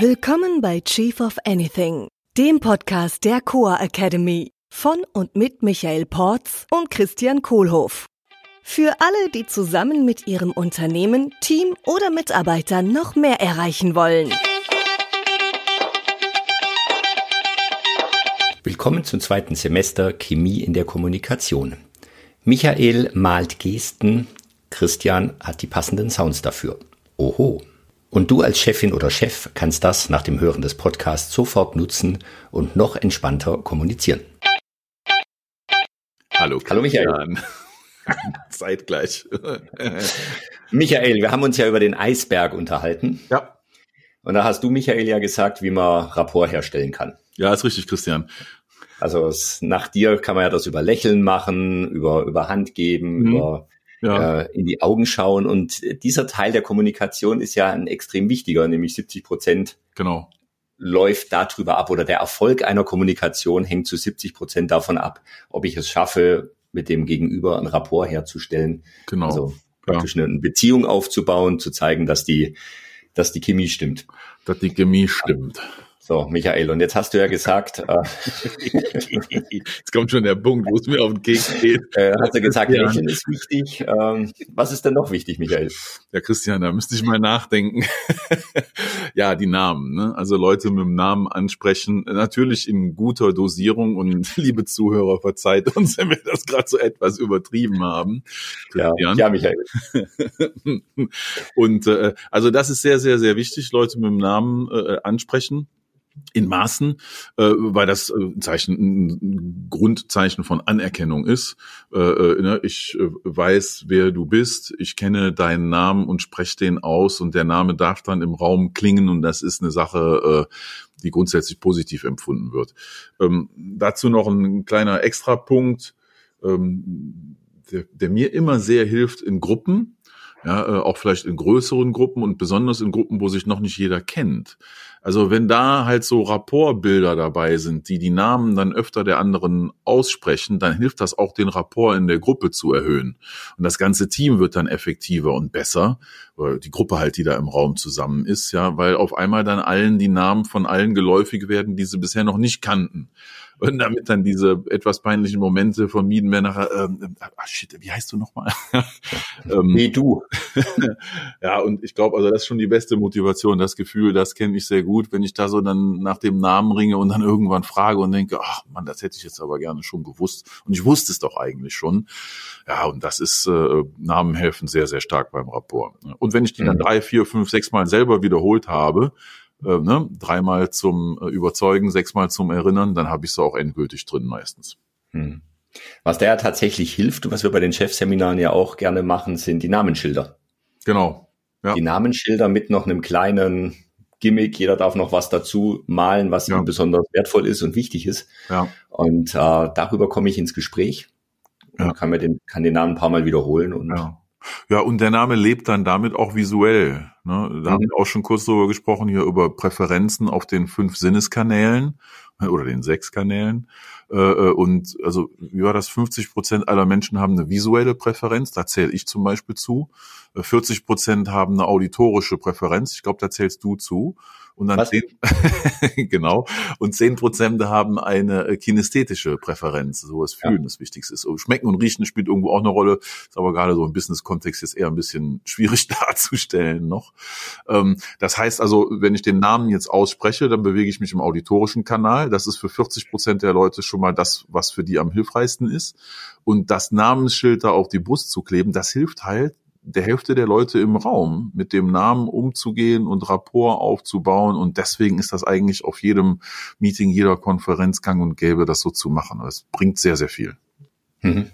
Willkommen bei Chief of Anything, dem Podcast der Coa Academy von und mit Michael Porz und Christian Kohlhoff. Für alle, die zusammen mit ihrem Unternehmen, Team oder Mitarbeitern noch mehr erreichen wollen. Willkommen zum zweiten Semester Chemie in der Kommunikation. Michael malt Gesten, Christian hat die passenden Sounds dafür. Oho. Und du als Chefin oder Chef kannst das nach dem Hören des Podcasts sofort nutzen und noch entspannter kommunizieren. Hallo, Hallo Michael. Zeitgleich. Michael, wir haben uns ja über den Eisberg unterhalten. Ja. Und da hast du, Michael, ja gesagt, wie man Rapport herstellen kann. Ja, ist richtig, Christian. Also es, nach dir kann man ja das über Lächeln machen, über, über Hand geben, mhm. über ja. äh, in die Augen schauen. Und dieser Teil der Kommunikation ist ja ein extrem wichtiger, nämlich 70 Prozent genau. läuft darüber ab oder der Erfolg einer Kommunikation hängt zu 70 Prozent davon ab, ob ich es schaffe, mit dem Gegenüber ein Rapport herzustellen. Genau. Also praktisch ja. eine Beziehung aufzubauen, zu zeigen, dass die, dass die Chemie stimmt. Dass die Chemie stimmt. So, Michael, und jetzt hast du ja gesagt, äh, jetzt kommt schon der Punkt, wo es mir auf den Keks geht. Äh, hast du gesagt, ja. Lächeln ist wichtig. Ähm, was ist denn noch wichtig, Michael? Ja, Christian, da müsste ich mal nachdenken. ja, die Namen. Ne? Also Leute mit dem Namen ansprechen, natürlich in guter Dosierung und liebe Zuhörer, verzeiht uns, wenn wir das gerade so etwas übertrieben haben. Ja, ja, Michael. und äh, also das ist sehr, sehr, sehr wichtig, Leute mit dem Namen äh, ansprechen in Maßen, äh, weil das äh, Zeichen ein Grundzeichen von Anerkennung ist. Äh, äh, ne? Ich äh, weiß, wer du bist, ich kenne deinen Namen und spreche den aus und der Name darf dann im Raum klingen und das ist eine Sache, äh, die grundsätzlich positiv empfunden wird. Ähm, dazu noch ein kleiner Extrapunkt, ähm, der, der mir immer sehr hilft in Gruppen, ja, äh, auch vielleicht in größeren Gruppen und besonders in Gruppen, wo sich noch nicht jeder kennt. Also wenn da halt so Rapportbilder dabei sind, die die Namen dann öfter der anderen aussprechen, dann hilft das auch den Rapport in der Gruppe zu erhöhen. Und das ganze Team wird dann effektiver und besser, oder die Gruppe halt, die da im Raum zusammen ist, ja, weil auf einmal dann allen die Namen von allen geläufig werden, die sie bisher noch nicht kannten. Und damit dann diese etwas peinlichen Momente vermieden werden nachher, ähm, ah, shit, wie heißt du nochmal? ähm, wie du. ja, und ich glaube, also das ist schon die beste Motivation, das Gefühl, das kenne ich sehr gut, wenn ich da so dann nach dem Namen ringe und dann irgendwann frage und denke, ach man, das hätte ich jetzt aber gerne schon gewusst. Und ich wusste es doch eigentlich schon. Ja, und das ist, äh, Namen helfen sehr, sehr stark beim Rapport. Und wenn ich die dann mhm. drei, vier, fünf, sechs Mal selber wiederholt habe, äh, ne, dreimal zum äh, Überzeugen, sechsmal zum Erinnern, dann habe ich es auch endgültig drin meistens. Hm. Was da ja tatsächlich hilft und was wir bei den Chefseminaren ja auch gerne machen, sind die Namensschilder. Genau. Ja. Die Namensschilder mit noch einem kleinen Gimmick. Jeder darf noch was dazu malen, was ja. ihm besonders wertvoll ist und wichtig ist. Ja. Und äh, darüber komme ich ins Gespräch und ja. kann mir den, kann den Namen ein paar Mal wiederholen und ja. Ja, und der Name lebt dann damit auch visuell. Ne? Da mhm. haben wir auch schon kurz darüber gesprochen, hier über Präferenzen auf den fünf Sinneskanälen äh, oder den sechs Kanälen. Äh, äh, und also, wie war das? 50 Prozent aller Menschen haben eine visuelle Präferenz, da zähle ich zum Beispiel zu. 40 Prozent haben eine auditorische Präferenz, ich glaube, da zählst du zu. Und dann zehn, genau. Und zehn Prozent haben eine äh, kinästhetische Präferenz, so was Fühlen ja. das Wichtigste ist. Schmecken und Riechen spielt irgendwo auch eine Rolle, ist aber gerade so im Business-Kontext jetzt eher ein bisschen schwierig darzustellen noch. Ähm, das heißt also, wenn ich den Namen jetzt ausspreche, dann bewege ich mich im auditorischen Kanal. Das ist für 40 Prozent der Leute schon mal das, was für die am hilfreichsten ist. Und das Namensschild da auf die Brust zu kleben, das hilft halt, der Hälfte der Leute im Raum mit dem Namen umzugehen und Rapport aufzubauen. Und deswegen ist das eigentlich auf jedem Meeting, jeder Konferenz gang und gäbe, das so zu machen. Es bringt sehr, sehr viel. Mhm.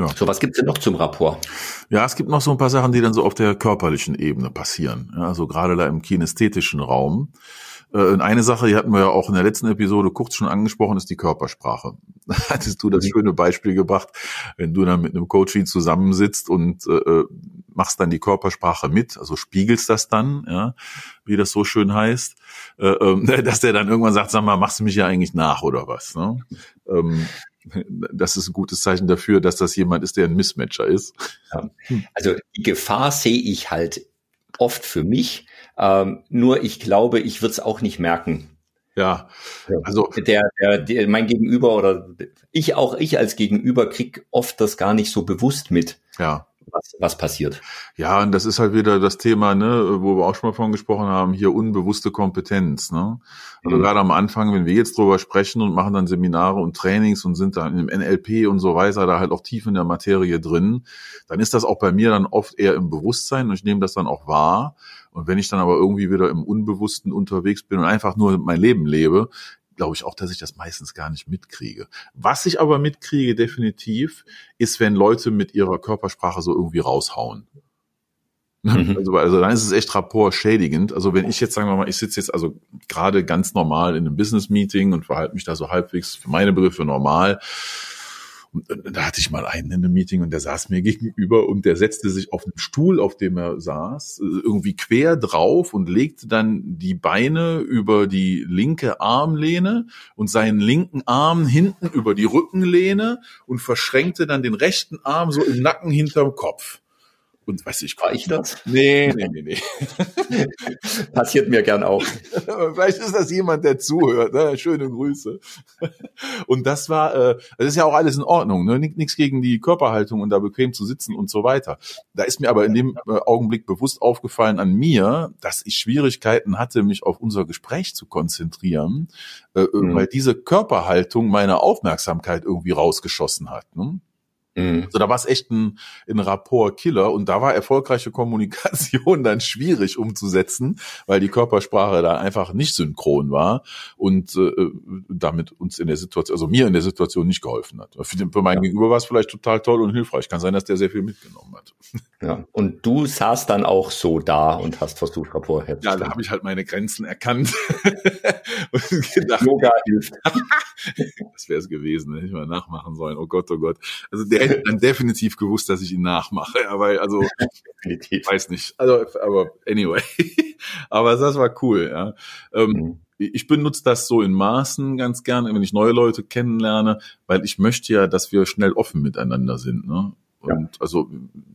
Ja. So, was gibt's denn noch zum Rapport? Ja, es gibt noch so ein paar Sachen, die dann so auf der körperlichen Ebene passieren. Ja, also gerade da im kinästhetischen Raum. Äh, eine Sache, die hatten wir ja auch in der letzten Episode kurz schon angesprochen, ist die Körpersprache. Da hattest du das mhm. schöne Beispiel gebracht, wenn du dann mit einem Coaching zusammensitzt und äh, äh, machst dann die Körpersprache mit, also spiegelst das dann, ja, wie das so schön heißt, äh, äh, dass der dann irgendwann sagt, sag mal, machst du mich ja eigentlich nach oder was? Ne? Ähm, das ist ein gutes Zeichen dafür, dass das jemand ist, der ein Mismatcher ist. Ja. Also die Gefahr sehe ich halt oft für mich. Ähm, nur ich glaube, ich würde es auch nicht merken. Ja, also der, der, der, mein Gegenüber oder ich auch ich als Gegenüber krieg oft das gar nicht so bewusst mit. Ja was, was passiert. Ja, und das ist halt wieder das Thema, ne, wo wir auch schon mal von gesprochen haben, hier unbewusste Kompetenz. Ne? Also mhm. gerade am Anfang, wenn wir jetzt drüber sprechen und machen dann Seminare und Trainings und sind dann im NLP und so weiter, da halt auch tief in der Materie drin, dann ist das auch bei mir dann oft eher im Bewusstsein und ich nehme das dann auch wahr. Und wenn ich dann aber irgendwie wieder im Unbewussten unterwegs bin und einfach nur mein Leben lebe, glaube ich auch, dass ich das meistens gar nicht mitkriege. Was ich aber mitkriege definitiv, ist, wenn Leute mit ihrer Körpersprache so irgendwie raushauen. Mhm. Also, also dann ist es echt rapportschädigend. Also wenn ich jetzt sagen wir mal, ich sitze jetzt also gerade ganz normal in einem Business Meeting und verhalte mich da so halbwegs für meine Begriffe normal und da hatte ich mal einen in einem Meeting und der saß mir gegenüber und der setzte sich auf den Stuhl, auf dem er saß, irgendwie quer drauf und legte dann die Beine über die linke Armlehne und seinen linken Arm hinten über die Rückenlehne und verschränkte dann den rechten Arm so im Nacken hinterm Kopf. Und weiß ich, war ich das? Nee, nee, nee, nee. Passiert mir gern auch. Vielleicht ist das jemand, der zuhört. Ne? Schöne Grüße. Und das war, äh, das ist ja auch alles in Ordnung. Ne? Nichts gegen die Körperhaltung und da bequem zu sitzen und so weiter. Da ist mir aber in dem äh, Augenblick bewusst aufgefallen an mir, dass ich Schwierigkeiten hatte, mich auf unser Gespräch zu konzentrieren, äh, mhm. weil diese Körperhaltung meine Aufmerksamkeit irgendwie rausgeschossen hat. Ne? Mhm. So, da war es echt ein, ein Rapport-Killer und da war erfolgreiche Kommunikation dann schwierig umzusetzen, weil die Körpersprache da einfach nicht synchron war und äh, damit uns in der Situation, also mir in der Situation nicht geholfen hat. Für, den, für meinen ja. Gegenüber war es vielleicht total toll und hilfreich. Kann sein, dass der sehr viel mitgenommen hat. Ja, und du saßt dann auch so da und hast versucht, Rapport herzustellen. Ja, da habe ich halt meine Grenzen erkannt. und gedacht, Yoga hilft. das wäre es gewesen, hätte ich mal nachmachen sollen. Oh Gott, oh Gott. Also der hätte dann definitiv gewusst, dass ich ihn nachmache. Aber also, definitiv. weiß nicht. Also, aber anyway. aber das war cool, ja. Ähm, mhm. Ich benutze das so in Maßen ganz gerne, wenn ich neue Leute kennenlerne, weil ich möchte ja, dass wir schnell offen miteinander sind. Ne? Und ja. also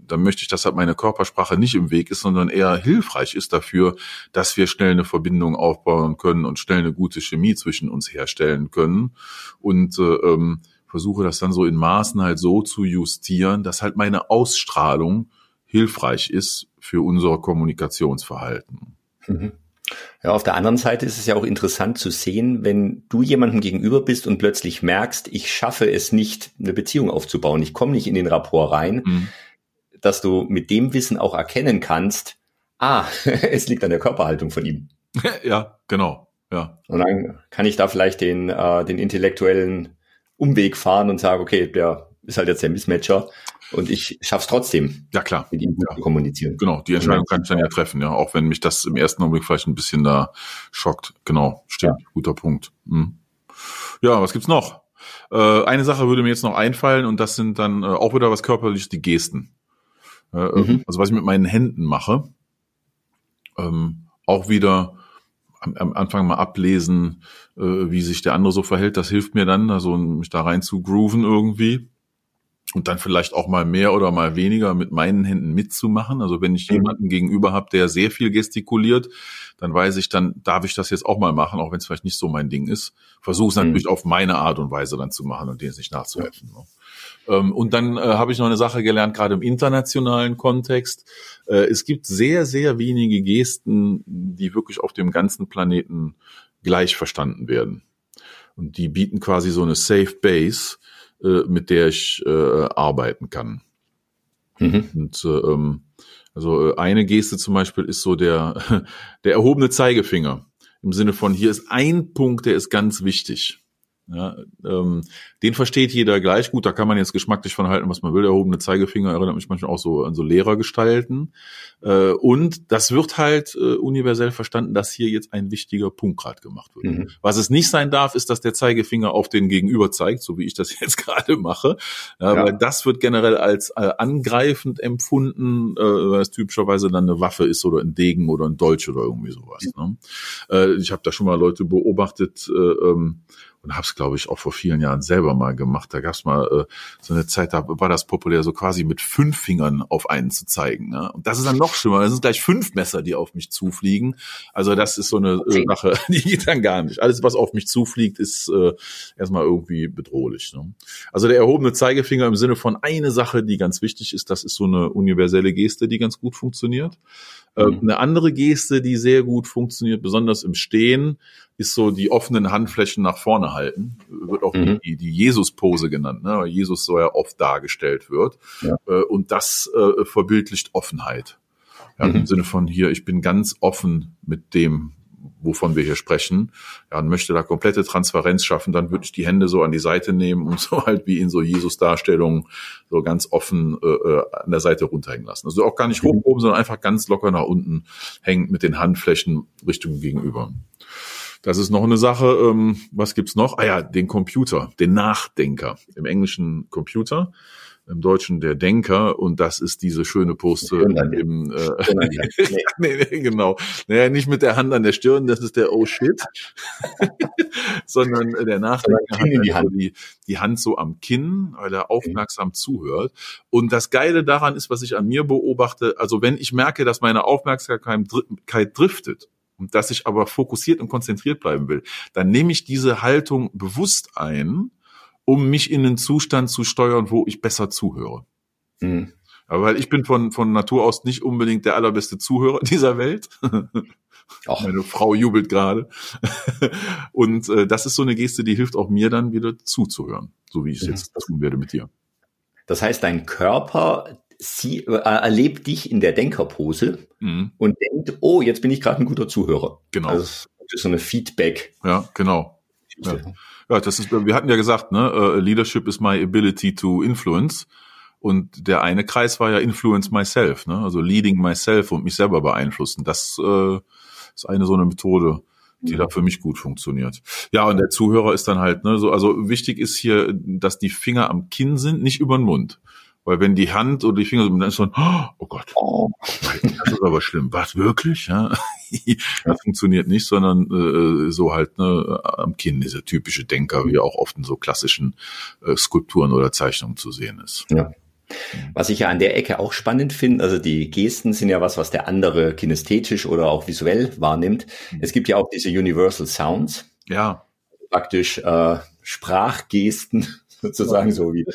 dann möchte ich, dass halt meine Körpersprache nicht im Weg ist, sondern eher hilfreich ist dafür, dass wir schnell eine Verbindung aufbauen können und schnell eine gute Chemie zwischen uns herstellen können. Und äh, ähm, versuche das dann so in Maßen halt so zu justieren, dass halt meine Ausstrahlung hilfreich ist für unser Kommunikationsverhalten. Mhm. Ja, auf der anderen Seite ist es ja auch interessant zu sehen, wenn du jemandem gegenüber bist und plötzlich merkst, ich schaffe es nicht, eine Beziehung aufzubauen, ich komme nicht in den Rapport rein, mhm. dass du mit dem Wissen auch erkennen kannst, ah, es liegt an der Körperhaltung von ihm. Ja, genau. Ja. Und dann kann ich da vielleicht den, äh, den intellektuellen Umweg fahren und sage, okay, der ist halt jetzt der Mismatcher und ich schaff's trotzdem. Ja, klar. Mit ihm ja. zu kommunizieren. Genau, die Entscheidung kann ich dann ja treffen, ja, auch wenn mich das im ersten Augenblick vielleicht ein bisschen da schockt. Genau, stimmt, ja. guter Punkt. Hm. Ja, was gibt's noch? Äh, eine Sache würde mir jetzt noch einfallen und das sind dann äh, auch wieder was körperliches, die Gesten. Äh, mhm. Also was ich mit meinen Händen mache. Ähm, auch wieder am, am Anfang mal ablesen, äh, wie sich der andere so verhält. Das hilft mir dann, also mich da rein zu grooven irgendwie und dann vielleicht auch mal mehr oder mal weniger mit meinen Händen mitzumachen. Also wenn ich mhm. jemanden gegenüber habe, der sehr viel gestikuliert, dann weiß ich, dann darf ich das jetzt auch mal machen, auch wenn es vielleicht nicht so mein Ding ist. Versuche es mhm. natürlich auf meine Art und Weise dann zu machen und denen nicht nachzuhelfen. Ja. Ähm, und dann äh, habe ich noch eine Sache gelernt, gerade im internationalen Kontext. Äh, es gibt sehr, sehr wenige Gesten, die wirklich auf dem ganzen Planeten gleich verstanden werden. Und die bieten quasi so eine Safe Base, äh, mit der ich äh, arbeiten kann. Mhm. Und äh, ähm, also äh, eine Geste zum Beispiel ist so der, der erhobene Zeigefinger. Im Sinne von, hier ist ein Punkt, der ist ganz wichtig. Ja, ähm, den versteht jeder gleich gut. Da kann man jetzt geschmacklich von halten, was man will. Der erhobene Zeigefinger erinnert mich manchmal auch so an so Lehrergestalten. Äh, und das wird halt äh, universell verstanden, dass hier jetzt ein wichtiger Punkt gerade gemacht wird. Mhm. Was es nicht sein darf, ist, dass der Zeigefinger auf den Gegenüber zeigt, so wie ich das jetzt gerade mache. Ja, ja. Weil das wird generell als äh, angreifend empfunden, äh, weil es typischerweise dann eine Waffe ist oder ein Degen oder ein Dolch oder irgendwie sowas. Ne? Äh, ich habe da schon mal Leute beobachtet, äh, ähm, und habe es, glaube ich, auch vor vielen Jahren selber mal gemacht. Da gab es mal äh, so eine Zeit, da war das populär, so quasi mit fünf Fingern auf einen zu zeigen. Ne? Und das ist dann noch schlimmer. Das sind gleich fünf Messer, die auf mich zufliegen. Also das ist so eine äh, Sache, die geht dann gar nicht. Alles, was auf mich zufliegt, ist äh, erstmal irgendwie bedrohlich. Ne? Also der erhobene Zeigefinger im Sinne von eine Sache, die ganz wichtig ist, das ist so eine universelle Geste, die ganz gut funktioniert. Äh, mhm. Eine andere Geste, die sehr gut funktioniert, besonders im Stehen, ist so die offenen Handflächen nach vorne halten. Wird auch mhm. die, die Jesus-Pose genannt, ne? weil Jesus so ja oft dargestellt wird. Ja. Äh, und das äh, verbildlicht Offenheit. Ja, mhm. Im Sinne von hier, ich bin ganz offen mit dem, wovon wir hier sprechen, ja, und möchte da komplette Transparenz schaffen, dann würde ich die Hände so an die Seite nehmen und so halt wie in so Jesus-Darstellungen so ganz offen äh, äh an der Seite runterhängen lassen. Also auch gar nicht mhm. hoch sondern einfach ganz locker nach unten hängen mit den Handflächen Richtung gegenüber. Das ist noch eine Sache. Ähm, was gibt's noch? Ah ja, den Computer, den Nachdenker. Im Englischen Computer im Deutschen der Denker und das ist diese schöne Poste im äh, nee. nee, genau. Naja, nicht mit der Hand an der Stirn, das ist der Oh shit, sondern der Nachdenker hat die Hand. Die, die Hand so am Kinn, weil er aufmerksam mhm. zuhört. Und das Geile daran ist, was ich an mir beobachte, also wenn ich merke, dass meine Aufmerksamkeit driftet, und dass ich aber fokussiert und konzentriert bleiben will, dann nehme ich diese Haltung bewusst ein um mich in einen Zustand zu steuern, wo ich besser zuhöre. Mhm. Aber weil ich bin von, von Natur aus nicht unbedingt der allerbeste Zuhörer dieser Welt. Auch. Meine Frau jubelt gerade. Und äh, das ist so eine Geste, die hilft auch mir dann wieder zuzuhören, so wie ich es mhm. jetzt tun werde mit dir. Das heißt, dein Körper sie, äh, erlebt dich in der Denkerpose mhm. und denkt, oh, jetzt bin ich gerade ein guter Zuhörer. Genau. Also das ist so eine Feedback. Ja, genau. Ja. Ja, das ist, wir hatten ja gesagt, ne, uh, Leadership is my ability to influence. Und der eine Kreis war ja Influence myself, ne? also leading myself und mich selber beeinflussen. Das äh, ist eine so eine Methode, die mhm. da für mich gut funktioniert. Ja, und der Zuhörer ist dann halt, ne, so, also wichtig ist hier, dass die Finger am Kinn sind, nicht über den Mund. Weil wenn die Hand oder die Finger, dann ist so ein, oh Gott, oh, das ist aber schlimm. Was wirklich? Ja? das funktioniert nicht, sondern äh, so halt ne, am Kinn, dieser typische Denker, wie auch oft in so klassischen äh, Skulpturen oder Zeichnungen zu sehen ist. Ja. Was ich ja an der Ecke auch spannend finde, also die Gesten sind ja was, was der andere kinästhetisch oder auch visuell wahrnimmt. Mhm. Es gibt ja auch diese Universal Sounds. Ja. Praktisch äh, Sprachgesten sozusagen so wie.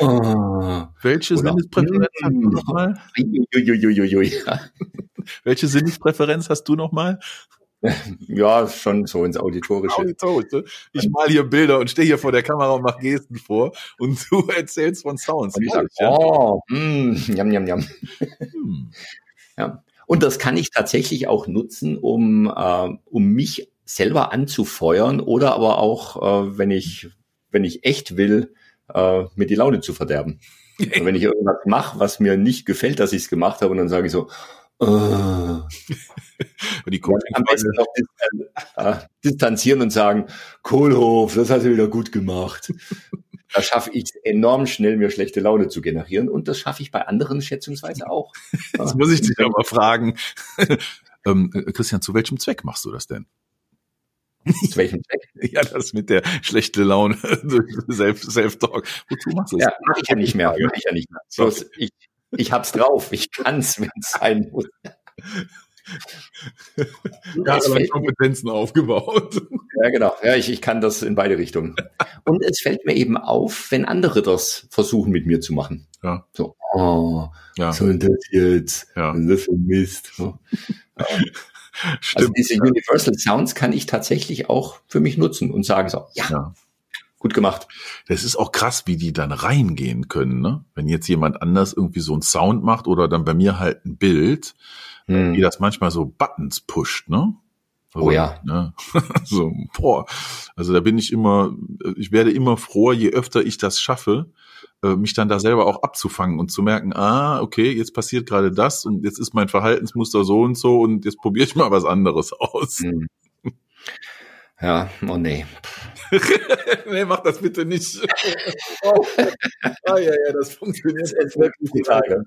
Oh. Welche Sinnespräferenz hast du nochmal? Welche Sinnespräferenz hast du nochmal? Ja, schon so ins Auditorische. Ich mal hier Bilder und stehe hier vor der Kamera und mache Gesten vor und du erzählst von Sounds. Und ich sag, oh, mm, jam, jam, jam. Hm. Ja. Und das kann ich tatsächlich auch nutzen, um, äh, um mich selber anzufeuern oder aber auch, äh, wenn ich wenn ich echt will, äh, mir die Laune zu verderben. Und wenn ich irgendwas mache, was mir nicht gefällt, dass ich es gemacht habe, und dann sage ich so, äh, die am besten noch äh, distanzieren und sagen, Kohlhof, das hast du wieder gut gemacht. da schaffe ich enorm schnell, mir schlechte Laune zu generieren und das schaffe ich bei anderen schätzungsweise auch. Das muss ich dich aber fragen. ähm, Christian, zu welchem Zweck machst du das denn? Zu welchem Zweck? ja, das mit der schlechte Laune, Self-Talk. Wozu machst du das? Ja, mach ich ja nicht mehr. Mach ich ja nicht mehr. Bloß ich, ich hab's drauf. Ich kann's, wenn es sein muss. Ja, Kompetenzen aufgebaut. Ja, genau. Ja, ich, ich kann das in beide Richtungen. Und es fällt mir eben auf, wenn andere das versuchen mit mir zu machen. Ja. So, oh, ja. soll das jetzt? Ja. Das ist Mist. So. Stimmt. Also diese Universal Sounds kann ich tatsächlich auch für mich nutzen und sagen so, ja, ja. gut gemacht. Das ist auch krass, wie die dann reingehen können, ne? Wenn jetzt jemand anders irgendwie so einen Sound macht oder dann bei mir halt ein Bild, hm. wie das manchmal so Buttons pusht, ne? Also, oh ja. Ne? so, boah. Also da bin ich immer, ich werde immer froher, je öfter ich das schaffe, äh, mich dann da selber auch abzufangen und zu merken, ah, okay, jetzt passiert gerade das und jetzt ist mein Verhaltensmuster so und so und jetzt probiere ich mal was anderes aus. Hm. Ja, oh nee. nee, mach das bitte nicht. oh. Ah, ja, ja, das funktioniert jetzt wirklich die Tage.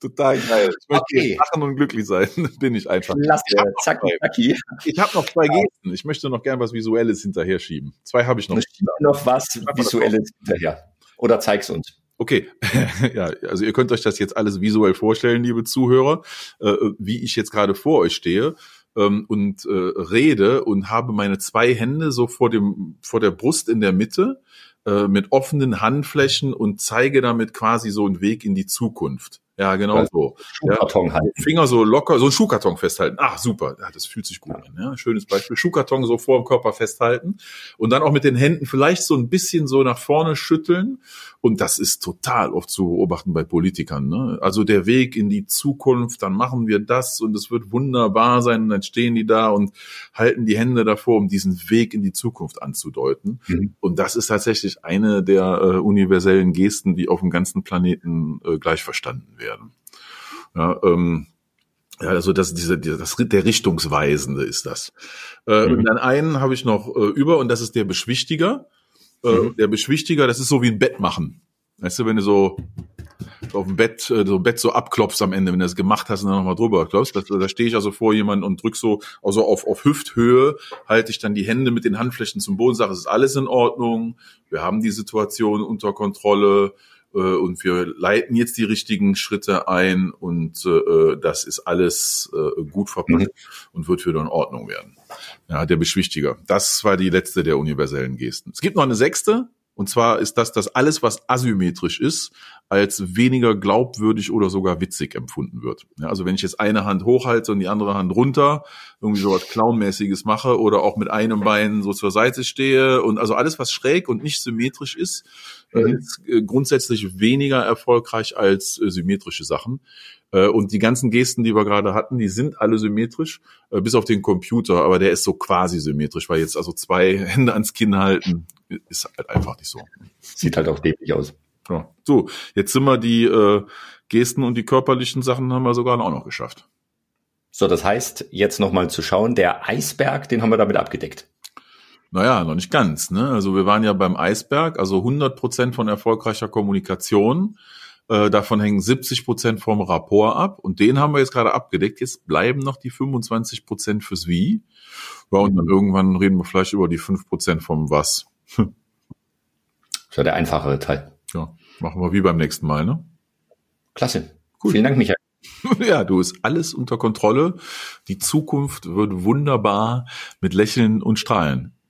Total geil. Ich möchte okay. lachen und glücklich sein. Bin ich einfach. Klasse, zack, zacki. Ich habe noch zwei Gesten. Ich möchte noch gern was Visuelles hinterher schieben. Zwei habe ich noch. Noch was Visuelles hinterher. Oder zeig's uns. Okay, ja, also ihr könnt euch das jetzt alles visuell vorstellen, liebe Zuhörer, äh, wie ich jetzt gerade vor euch stehe ähm, und äh, rede und habe meine zwei Hände so vor dem vor der Brust in der Mitte äh, mit offenen Handflächen und zeige damit quasi so einen Weg in die Zukunft. Ja, genau also, so. Schuhkarton ja, halten. Finger so locker, so einen Schuhkarton festhalten. Ach, super. Ja, das fühlt sich gut ja. an. Ja, schönes Beispiel. Schuhkarton so vor dem Körper festhalten und dann auch mit den Händen vielleicht so ein bisschen so nach vorne schütteln. Und das ist total oft zu beobachten bei Politikern. Ne? Also der Weg in die Zukunft, dann machen wir das und es wird wunderbar sein und dann stehen die da und halten die Hände davor, um diesen Weg in die Zukunft anzudeuten. Mhm. Und das ist tatsächlich eine der äh, universellen Gesten, die auf dem ganzen Planeten äh, gleich verstanden werden werden. Ja, ähm, ja, also das, diese, das, der Richtungsweisende ist das. Äh, mhm. Und dann einen habe ich noch äh, über und das ist der Beschwichtiger. Äh, mhm. Der Beschwichtiger, das ist so wie ein Bett machen. Weißt du, wenn du so auf dem Bett, äh, so ein Bett so abklopfst am Ende, wenn du das gemacht hast und dann nochmal drüber klopfst, da, da stehe ich also vor jemandem und drück so, also auf, auf Hüfthöhe halte ich dann die Hände mit den Handflächen zum Boden, sage, es ist alles in Ordnung, wir haben die Situation unter Kontrolle, äh, und wir leiten jetzt die richtigen Schritte ein und äh, das ist alles äh, gut verpackt mhm. und wird wieder in Ordnung werden. Ja, der Beschwichtiger. Das war die letzte der universellen Gesten. Es gibt noch eine sechste, und zwar ist das, dass alles, was asymmetrisch ist, als weniger glaubwürdig oder sogar witzig empfunden wird. Ja, also wenn ich jetzt eine Hand hochhalte und die andere Hand runter, irgendwie sowas Clownmäßiges mache oder auch mit einem Bein so zur Seite stehe und also alles, was schräg und nicht symmetrisch ist, äh, mhm. ist äh, grundsätzlich weniger erfolgreich als äh, symmetrische Sachen. Und die ganzen Gesten, die wir gerade hatten, die sind alle symmetrisch, bis auf den Computer, aber der ist so quasi symmetrisch, weil jetzt also zwei Hände ans Kinn halten, ist halt einfach nicht so. Sieht halt auch dämlich aus. Ja. So, jetzt sind wir die äh, Gesten und die körperlichen Sachen haben wir sogar auch noch geschafft. So, das heißt, jetzt nochmal zu schauen, der Eisberg, den haben wir damit abgedeckt. Naja, noch nicht ganz. Ne? Also wir waren ja beim Eisberg, also 100 Prozent von erfolgreicher Kommunikation. Äh, davon hängen 70 Prozent vom Rapport ab und den haben wir jetzt gerade abgedeckt. Jetzt bleiben noch die 25 Prozent fürs Wie. Ja, und dann irgendwann reden wir vielleicht über die 5 Prozent vom Was. das ist ja der einfachere Teil. Ja, machen wir wie beim nächsten Mal, ne? Klasse. Cool. Vielen Dank, Michael. Ja, du ist alles unter Kontrolle. Die Zukunft wird wunderbar mit Lächeln und Strahlen,